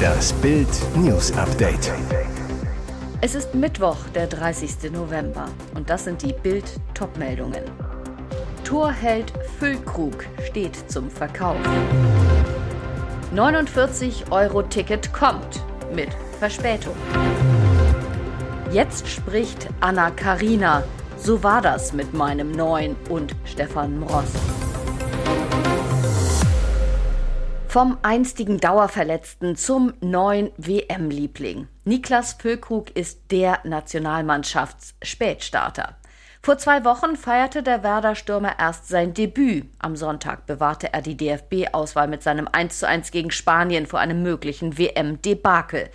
Das Bild News Update. Es ist Mittwoch, der 30. November. Und das sind die Bild Topmeldungen. Torheld Füllkrug steht zum Verkauf. 49 Euro Ticket kommt mit Verspätung. Jetzt spricht Anna Karina. So war das mit meinem neuen und Stefan Mross. Vom einstigen Dauerverletzten zum neuen WM-Liebling. Niklas Füllkrug ist der Nationalmannschafts-Spätstarter. Vor zwei Wochen feierte der Werder-Stürmer erst sein Debüt. Am Sonntag bewahrte er die DFB-Auswahl mit seinem 1:1 gegen Spanien vor einem möglichen WM-Debakel.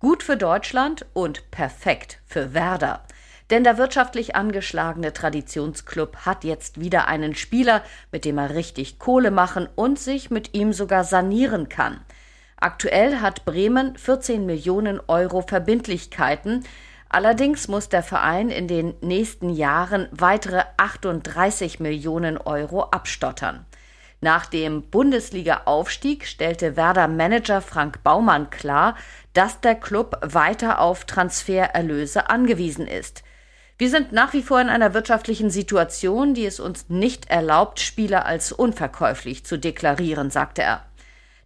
Gut für Deutschland und perfekt für Werder. Denn der wirtschaftlich angeschlagene Traditionsclub hat jetzt wieder einen Spieler, mit dem er richtig Kohle machen und sich mit ihm sogar sanieren kann. Aktuell hat Bremen 14 Millionen Euro Verbindlichkeiten. Allerdings muss der Verein in den nächsten Jahren weitere 38 Millionen Euro abstottern. Nach dem Bundesliga-Aufstieg stellte Werder-Manager Frank Baumann klar, dass der Club weiter auf Transfererlöse angewiesen ist. Wir sind nach wie vor in einer wirtschaftlichen Situation, die es uns nicht erlaubt, Spieler als unverkäuflich zu deklarieren, sagte er.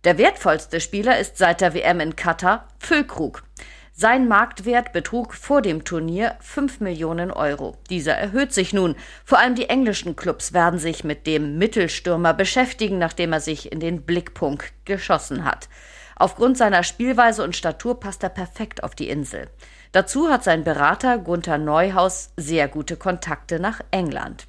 Der wertvollste Spieler ist seit der WM in Katar Füllkrug. Sein Marktwert betrug vor dem Turnier 5 Millionen Euro. Dieser erhöht sich nun. Vor allem die englischen Clubs werden sich mit dem Mittelstürmer beschäftigen, nachdem er sich in den Blickpunkt geschossen hat. Aufgrund seiner Spielweise und Statur passt er perfekt auf die Insel. Dazu hat sein Berater Gunther Neuhaus sehr gute Kontakte nach England.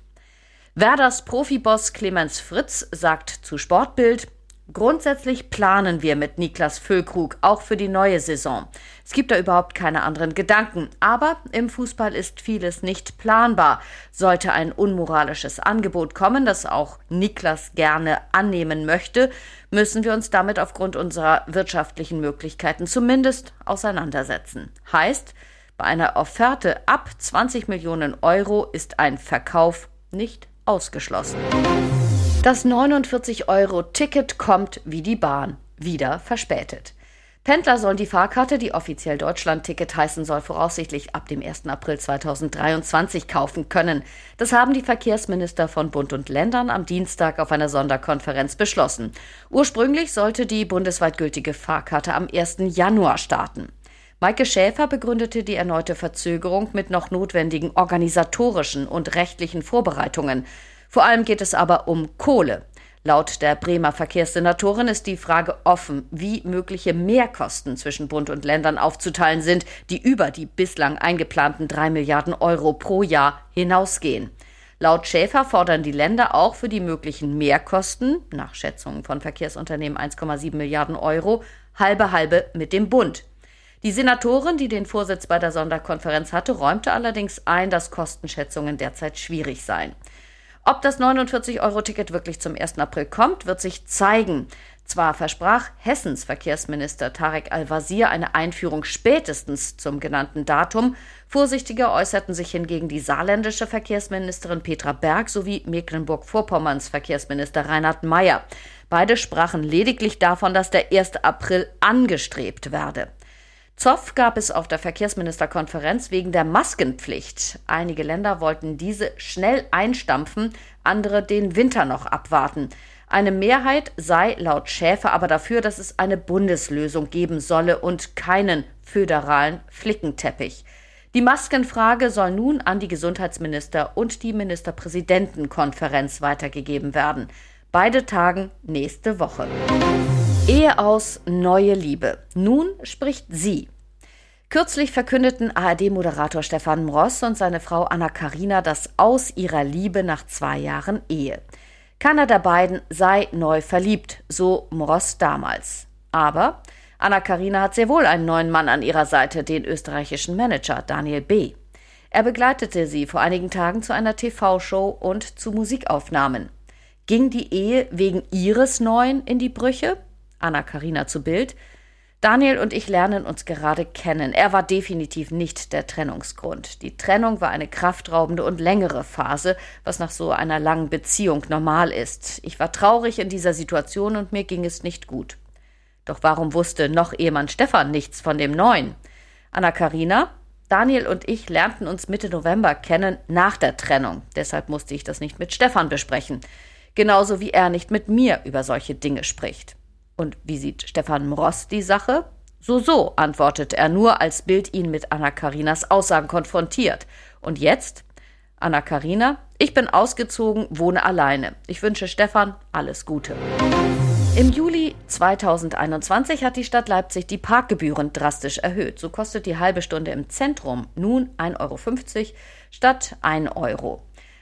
Werders Profiboss Clemens Fritz sagt zu Sportbild, Grundsätzlich planen wir mit Niklas Füllkrug auch für die neue Saison. Es gibt da überhaupt keine anderen Gedanken. Aber im Fußball ist vieles nicht planbar. Sollte ein unmoralisches Angebot kommen, das auch Niklas gerne annehmen möchte, müssen wir uns damit aufgrund unserer wirtschaftlichen Möglichkeiten zumindest auseinandersetzen. Heißt, bei einer Offerte ab 20 Millionen Euro ist ein Verkauf nicht ausgeschlossen. Das 49-Euro-Ticket kommt wie die Bahn, wieder verspätet. Pendler sollen die Fahrkarte, die offiziell Deutschland-Ticket heißen soll, voraussichtlich ab dem 1. April 2023 kaufen können. Das haben die Verkehrsminister von Bund und Ländern am Dienstag auf einer Sonderkonferenz beschlossen. Ursprünglich sollte die bundesweit gültige Fahrkarte am 1. Januar starten. Maike Schäfer begründete die erneute Verzögerung mit noch notwendigen organisatorischen und rechtlichen Vorbereitungen. Vor allem geht es aber um Kohle. Laut der Bremer Verkehrssenatorin ist die Frage offen, wie mögliche Mehrkosten zwischen Bund und Ländern aufzuteilen sind, die über die bislang eingeplanten drei Milliarden Euro pro Jahr hinausgehen. Laut Schäfer fordern die Länder auch für die möglichen Mehrkosten, nach Schätzungen von Verkehrsunternehmen 1,7 Milliarden Euro, halbe halbe mit dem Bund. Die Senatorin, die den Vorsitz bei der Sonderkonferenz hatte, räumte allerdings ein, dass Kostenschätzungen derzeit schwierig seien. Ob das 49-Euro-Ticket wirklich zum 1. April kommt, wird sich zeigen. Zwar versprach Hessens Verkehrsminister Tarek Al-Wazir eine Einführung spätestens zum genannten Datum, vorsichtiger äußerten sich hingegen die saarländische Verkehrsministerin Petra Berg sowie Mecklenburg-Vorpommerns Verkehrsminister Reinhard Mayer. Beide sprachen lediglich davon, dass der 1. April angestrebt werde. Zoff gab es auf der Verkehrsministerkonferenz wegen der Maskenpflicht. Einige Länder wollten diese schnell einstampfen, andere den Winter noch abwarten. Eine Mehrheit sei laut Schäfer aber dafür, dass es eine Bundeslösung geben solle und keinen föderalen Flickenteppich. Die Maskenfrage soll nun an die Gesundheitsminister und die Ministerpräsidentenkonferenz weitergegeben werden. Beide tagen nächste Woche. Ehe aus, neue Liebe. Nun spricht sie. Kürzlich verkündeten ARD-Moderator Stefan Mross und seine Frau Anna Karina das Aus ihrer Liebe nach zwei Jahren Ehe. Keiner der beiden sei neu verliebt, so Mross damals. Aber Anna Karina hat sehr wohl einen neuen Mann an ihrer Seite, den österreichischen Manager Daniel B. Er begleitete sie vor einigen Tagen zu einer TV-Show und zu Musikaufnahmen. Ging die Ehe wegen ihres Neuen in die Brüche? Anna Karina zu Bild. Daniel und ich lernen uns gerade kennen. Er war definitiv nicht der Trennungsgrund. Die Trennung war eine kraftraubende und längere Phase, was nach so einer langen Beziehung normal ist. Ich war traurig in dieser Situation und mir ging es nicht gut. Doch warum wusste noch Ehemann Stefan nichts von dem Neuen? Anna Karina, Daniel und ich lernten uns Mitte November kennen nach der Trennung. Deshalb musste ich das nicht mit Stefan besprechen. Genauso wie er nicht mit mir über solche Dinge spricht. Und wie sieht Stefan Mross die Sache? So, so, antwortet er nur, als Bild ihn mit Anna Karinas Aussagen konfrontiert. Und jetzt? Anna Karina, ich bin ausgezogen, wohne alleine. Ich wünsche Stefan alles Gute. Im Juli 2021 hat die Stadt Leipzig die Parkgebühren drastisch erhöht. So kostet die halbe Stunde im Zentrum nun 1,50 Euro statt 1 Euro.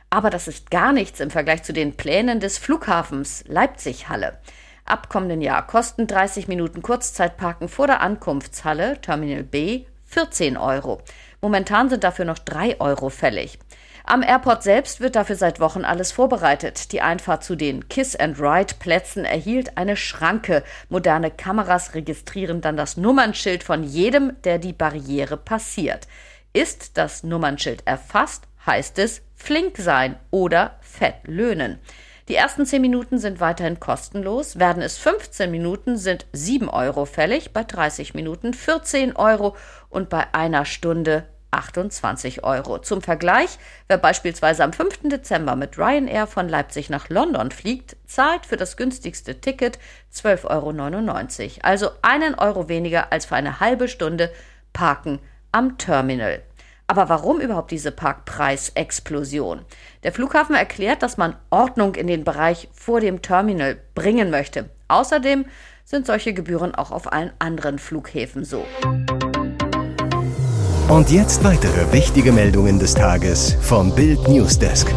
Aber das ist gar nichts im Vergleich zu den Plänen des Flughafens Leipzig-Halle. Ab kommenden Jahr kosten 30 Minuten Kurzzeitparken vor der Ankunftshalle Terminal B 14 Euro. Momentan sind dafür noch 3 Euro fällig. Am Airport selbst wird dafür seit Wochen alles vorbereitet. Die Einfahrt zu den Kiss-and-Ride-Plätzen erhielt eine Schranke. Moderne Kameras registrieren dann das Nummernschild von jedem, der die Barriere passiert. Ist das Nummernschild erfasst, heißt es flink sein oder fett löhnen. Die ersten 10 Minuten sind weiterhin kostenlos. Werden es 15 Minuten, sind 7 Euro fällig, bei 30 Minuten 14 Euro und bei einer Stunde 28 Euro. Zum Vergleich, wer beispielsweise am 5. Dezember mit Ryanair von Leipzig nach London fliegt, zahlt für das günstigste Ticket 12,99 Euro. Also einen Euro weniger als für eine halbe Stunde Parken am Terminal. Aber warum überhaupt diese Parkpreisexplosion? Der Flughafen erklärt, dass man Ordnung in den Bereich vor dem Terminal bringen möchte. Außerdem sind solche Gebühren auch auf allen anderen Flughäfen so. Und jetzt weitere wichtige Meldungen des Tages vom Bild Newsdesk.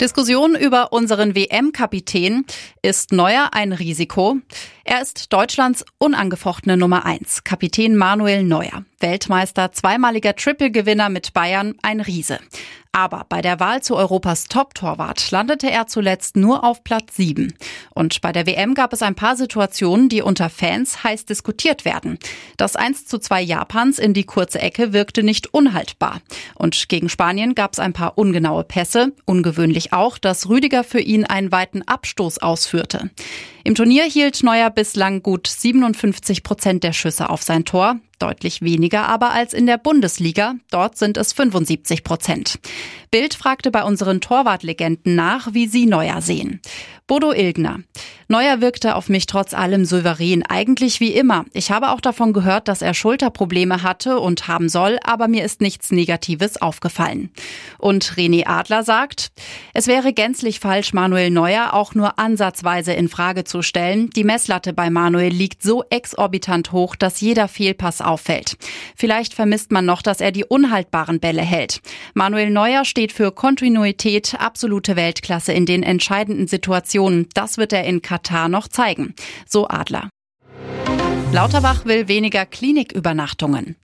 Diskussion über unseren WM-Kapitän. Ist Neuer ein Risiko? Er ist Deutschlands unangefochtene Nummer eins. Kapitän Manuel Neuer. Weltmeister, zweimaliger Triple-Gewinner mit Bayern, ein Riese. Aber bei der Wahl zu Europas Top-Torwart landete er zuletzt nur auf Platz 7. Und bei der WM gab es ein paar Situationen, die unter Fans heiß diskutiert werden. Das 1 zu 2 Japans in die kurze Ecke wirkte nicht unhaltbar. Und gegen Spanien gab es ein paar ungenaue Pässe. Ungewöhnlich auch, dass Rüdiger für ihn einen weiten Abstoß ausführte. Im Turnier hielt Neuer bislang gut 57 Prozent der Schüsse auf sein Tor, deutlich weniger aber als in der Bundesliga. Dort sind es 75 Prozent. Bild fragte bei unseren Torwartlegenden nach, wie sie Neuer sehen. Bodo Ilgner. Neuer wirkte auf mich trotz allem souverän, eigentlich wie immer. Ich habe auch davon gehört, dass er Schulterprobleme hatte und haben soll, aber mir ist nichts Negatives aufgefallen. Und René Adler sagt, es wäre gänzlich falsch, Manuel Neuer auch nur ansatzweise in Frage zu stellen. Die Messlatte bei Manuel liegt so exorbitant hoch, dass jeder Fehlpass auffällt. Vielleicht vermisst man noch, dass er die unhaltbaren Bälle hält. Manuel Neuer steht für Kontinuität, absolute Weltklasse in den entscheidenden Situationen. Das wird er in Katar noch zeigen. So Adler. Lauterbach will weniger Klinikübernachtungen.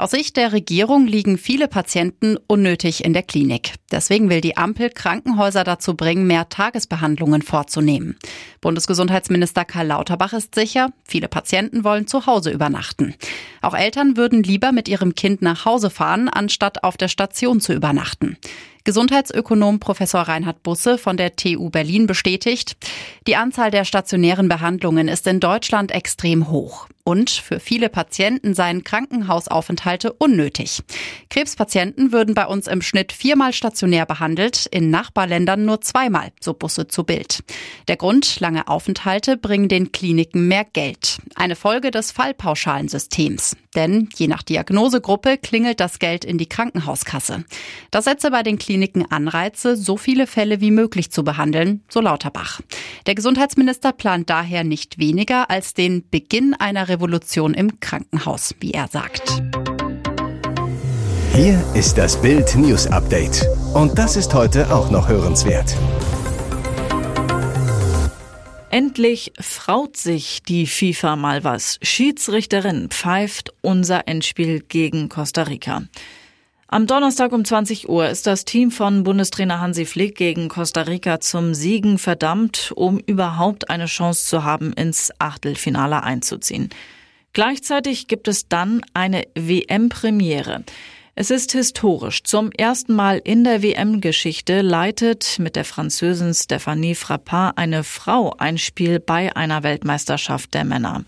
Aus Sicht der Regierung liegen viele Patienten unnötig in der Klinik. Deswegen will die Ampel Krankenhäuser dazu bringen, mehr Tagesbehandlungen vorzunehmen. Bundesgesundheitsminister Karl Lauterbach ist sicher, viele Patienten wollen zu Hause übernachten. Auch Eltern würden lieber mit ihrem Kind nach Hause fahren, anstatt auf der Station zu übernachten. Gesundheitsökonom Professor Reinhard Busse von der TU Berlin bestätigt, die Anzahl der stationären Behandlungen ist in Deutschland extrem hoch. Und für viele Patienten seien Krankenhausaufenthalte unnötig. Krebspatienten würden bei uns im Schnitt viermal stationär behandelt, in Nachbarländern nur zweimal, so Busse zu Bild. Der Grund, lange Aufenthalte bringen den Kliniken mehr Geld. Eine Folge des Fallpauschalensystems. Denn je nach Diagnosegruppe klingelt das Geld in die Krankenhauskasse. Das setze bei den Kliniken Anreize, so viele Fälle wie möglich zu behandeln, so Lauterbach. Der Gesundheitsminister plant daher nicht weniger als den Beginn einer Revolution im Krankenhaus, wie er sagt. Hier ist das Bild News Update. Und das ist heute auch noch hörenswert. Endlich fraut sich die FIFA mal was. Schiedsrichterin pfeift unser Endspiel gegen Costa Rica. Am Donnerstag um 20 Uhr ist das Team von Bundestrainer Hansi Flick gegen Costa Rica zum Siegen verdammt, um überhaupt eine Chance zu haben, ins Achtelfinale einzuziehen. Gleichzeitig gibt es dann eine WM-Premiere. Es ist historisch. Zum ersten Mal in der WM-Geschichte leitet mit der Französin Stéphanie Frappard eine Frau ein Spiel bei einer Weltmeisterschaft der Männer.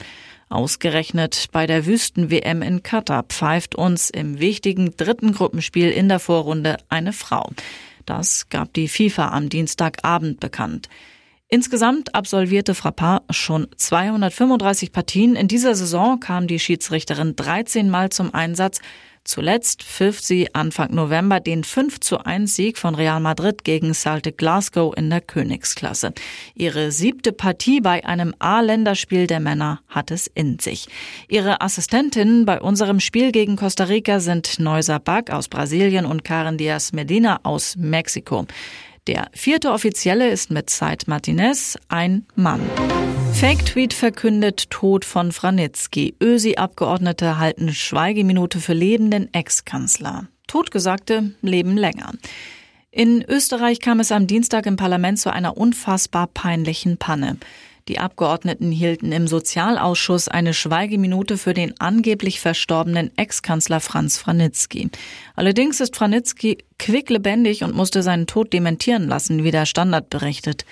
Ausgerechnet bei der Wüsten-WM in Katar pfeift uns im wichtigen dritten Gruppenspiel in der Vorrunde eine Frau. Das gab die FIFA am Dienstagabend bekannt. Insgesamt absolvierte Frappard schon 235 Partien. In dieser Saison kam die Schiedsrichterin 13 Mal zum Einsatz. Zuletzt pfiff sie Anfang November den 5 zu 1 Sieg von Real Madrid gegen Celtic Glasgow in der Königsklasse. Ihre siebte Partie bei einem A-Länderspiel der Männer hat es in sich. Ihre Assistentinnen bei unserem Spiel gegen Costa Rica sind Neusa Bach aus Brasilien und Karen Diaz Medina aus Mexiko. Der vierte Offizielle ist mit Said Martinez ein Mann. Fake-Tweet verkündet Tod von Franitzky. Ösi-Abgeordnete halten Schweigeminute für lebenden Ex-Kanzler. Totgesagte leben länger. In Österreich kam es am Dienstag im Parlament zu einer unfassbar peinlichen Panne. Die Abgeordneten hielten im Sozialausschuss eine Schweigeminute für den angeblich verstorbenen Ex-Kanzler Franz Franitzky. Allerdings ist Franitzky quicklebendig und musste seinen Tod dementieren lassen, wie der Standard berichtet.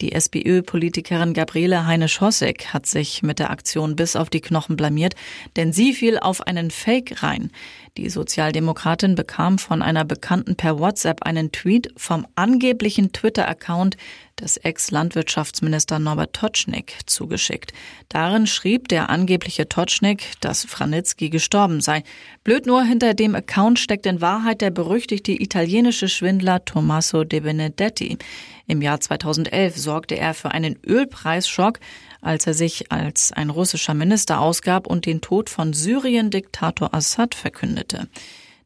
Die SPÖ-Politikerin Gabriele Heine-Schossek hat sich mit der Aktion bis auf die Knochen blamiert, denn sie fiel auf einen Fake rein. Die Sozialdemokratin bekam von einer Bekannten per WhatsApp einen Tweet vom angeblichen Twitter-Account des Ex-Landwirtschaftsminister Norbert Totschnig zugeschickt. Darin schrieb der angebliche Totschnig, dass Franitzky gestorben sei. Blöd nur, hinter dem Account steckt in Wahrheit der berüchtigte italienische Schwindler Tommaso de Benedetti. Im Jahr 2011 sorgte er für einen Ölpreisschock, als er sich als ein russischer Minister ausgab und den Tod von Syrien-Diktator Assad verkündete.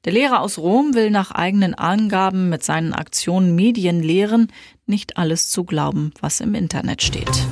Der Lehrer aus Rom will nach eigenen Angaben mit seinen Aktionen Medien lehren, nicht alles zu glauben, was im Internet steht.